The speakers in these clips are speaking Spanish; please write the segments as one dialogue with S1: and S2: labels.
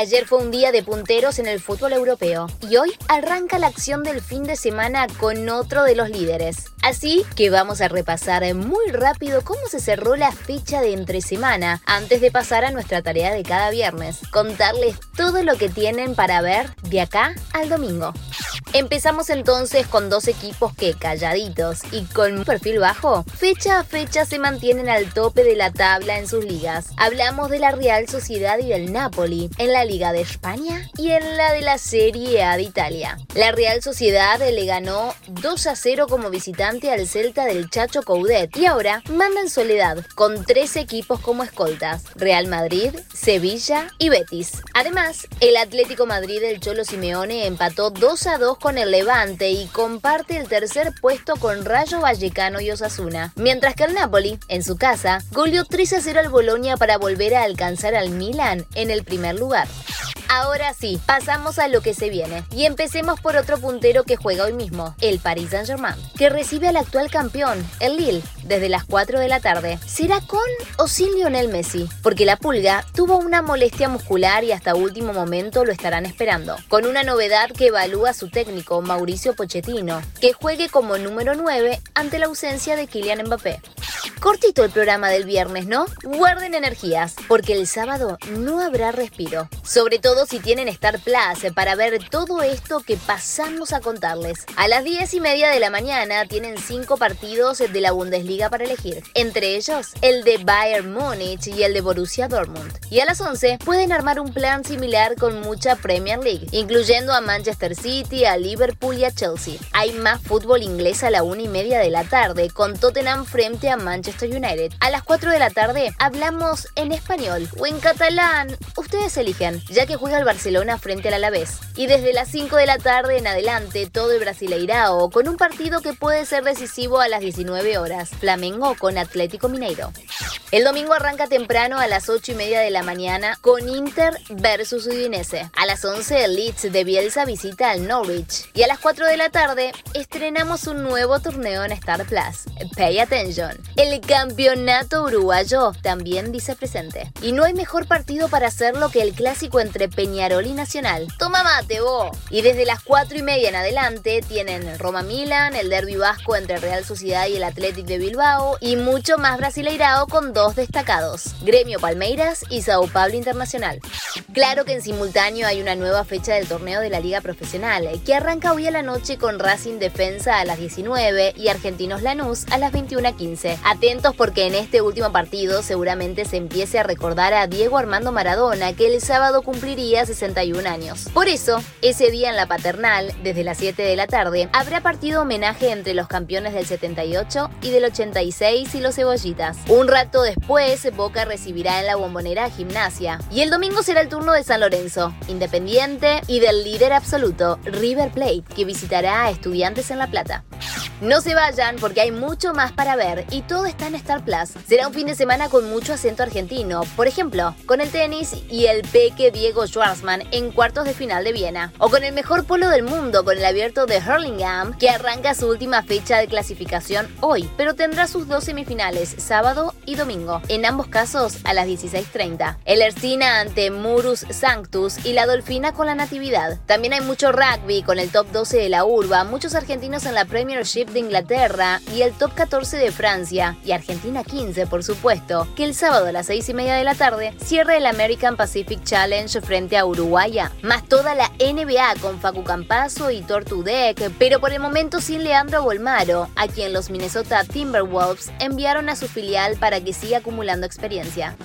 S1: Ayer fue un día de punteros en el fútbol europeo y hoy arranca la acción del fin de semana con otro de los líderes. Así que vamos a repasar muy rápido cómo se cerró la fecha de entre semana antes de pasar a nuestra tarea de cada viernes, contarles todo lo que tienen para ver de acá al domingo. Empezamos entonces con dos equipos que, calladitos y con un perfil bajo, fecha a fecha se mantienen al tope de la tabla en sus ligas. Hablamos de la Real Sociedad y del Napoli, en la Liga de España y en la de la Serie A de Italia. La Real Sociedad le ganó 2 a 0 como visitante al Celta del Chacho Coudet y ahora manda en soledad con tres equipos como escoltas, Real Madrid, Sevilla y Betis. Además, el Atlético Madrid del Cholo Simeone empató 2 a 2 con el Levante y comparte el tercer puesto con Rayo Vallecano y Osasuna. Mientras que el Napoli, en su casa, goleó 3 a 0 al Bolonia para volver a alcanzar al Milan en el primer lugar. Ahora sí, pasamos a lo que se viene. Y empecemos por otro puntero que juega hoy mismo, el Paris Saint-Germain, que recibe al actual campeón, el Lille, desde las 4 de la tarde. ¿Será con o sin Lionel Messi? Porque la pulga tuvo una molestia muscular y hasta último momento lo estarán esperando. Con una novedad que evalúa su técnico, Mauricio Pochettino, que juegue como número 9 ante la ausencia de Kylian Mbappé. Cortito el programa del viernes, ¿no? Guarden energías, porque el sábado no habrá respiro. Sobre todo si tienen Star Plus para ver todo esto que pasamos a contarles. A las 10 y media de la mañana tienen 5 partidos de la Bundesliga para elegir. Entre ellos, el de Bayern Múnich y el de Borussia Dortmund. Y a las 11 pueden armar un plan similar con mucha Premier League, incluyendo a Manchester City, a Liverpool y a Chelsea. Hay más fútbol inglés a la 1 y media de la tarde, con Tottenham frente a Manchester United. A las 4 de la tarde hablamos en español o en catalán. Ustedes eligen, ya que juega el Barcelona frente al Alavés. Y desde las 5 de la tarde en adelante todo el Brasileirao con un partido que puede ser decisivo a las 19 horas. Flamengo con Atlético Mineiro. El domingo arranca temprano a las 8 y media de la mañana con Inter versus Udinese. A las 11 el Leeds de Bielsa visita al Norwich. Y a las 4 de la tarde estrenamos un nuevo torneo en Star Plus. Pay attention. El campeonato uruguayo también dice presente. Y no hay mejor partido para hacerlo que el clásico entre Peñarol y Nacional. Toma mate, vos. Y desde las 4 y media en adelante tienen Roma Milan, el derby vasco entre Real Sociedad y el Athletic de Bilbao y mucho más brasileirao con dos destacados, Gremio Palmeiras y Sao Paulo Internacional. Claro que en simultáneo hay una nueva fecha del torneo de la Liga Profesional, que arranca hoy a la noche con Racing Defensa a las 19 y Argentinos Lanús a las 21.15. Atentos porque en este último partido seguramente se empiece a recordar a Diego Armando Maradona, que el sábado cumpliría 61 años. Por eso, ese día en la paternal, desde las 7 de la tarde, habrá partido homenaje entre los campeones del 78 y del 86 y los cebollitas. Un rato después, Boca recibirá en la bombonera Gimnasia. Y el domingo será el turno de San Lorenzo, Independiente y del líder absoluto, River Plate, que visitará a Estudiantes en La Plata. No se vayan porque hay mucho más para ver y todo está en Star Plus. Será un fin de semana con mucho acento argentino, por ejemplo, con el tenis y el peque Diego Schwarzman en cuartos de final de Viena. O con el mejor polo del mundo, con el abierto de Hurlingham, que arranca su última fecha de clasificación hoy, pero tendrá sus dos semifinales, sábado y domingo, en ambos casos a las 16.30. El Ercina ante Murus Sanctus y la Dolfina con la Natividad. También hay mucho rugby con el top 12 de la Urba, muchos argentinos en la Premiership de Inglaterra y el top 14 de Francia y Argentina 15, por supuesto, que el sábado a las 6 y media de la tarde cierra el American Pacific Challenge frente a Uruguaya, más toda la NBA con Facu Campazo y Tortudec, pero por el momento sin Leandro Bolmaro, a quien los Minnesota Timberwolves enviaron a su filial para que siga acumulando experiencia.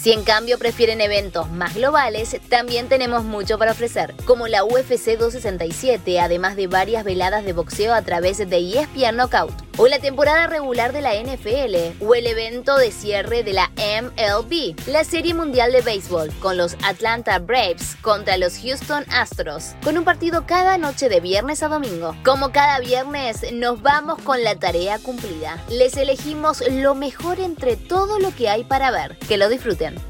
S1: Si en cambio prefieren eventos más globales, también tenemos mucho para ofrecer, como la UFC 267, además de varias veladas de boxeo a través de ESPN Knockout, o la temporada regular de la NFL, o el evento de cierre de la MLB, la Serie Mundial de Béisbol, con los Atlanta Braves contra los Houston Astros, con un partido cada noche de viernes a domingo. Como cada viernes, nos vamos con la tarea cumplida. Les elegimos lo mejor entre todo lo que hay para ver. Que lo disfruten.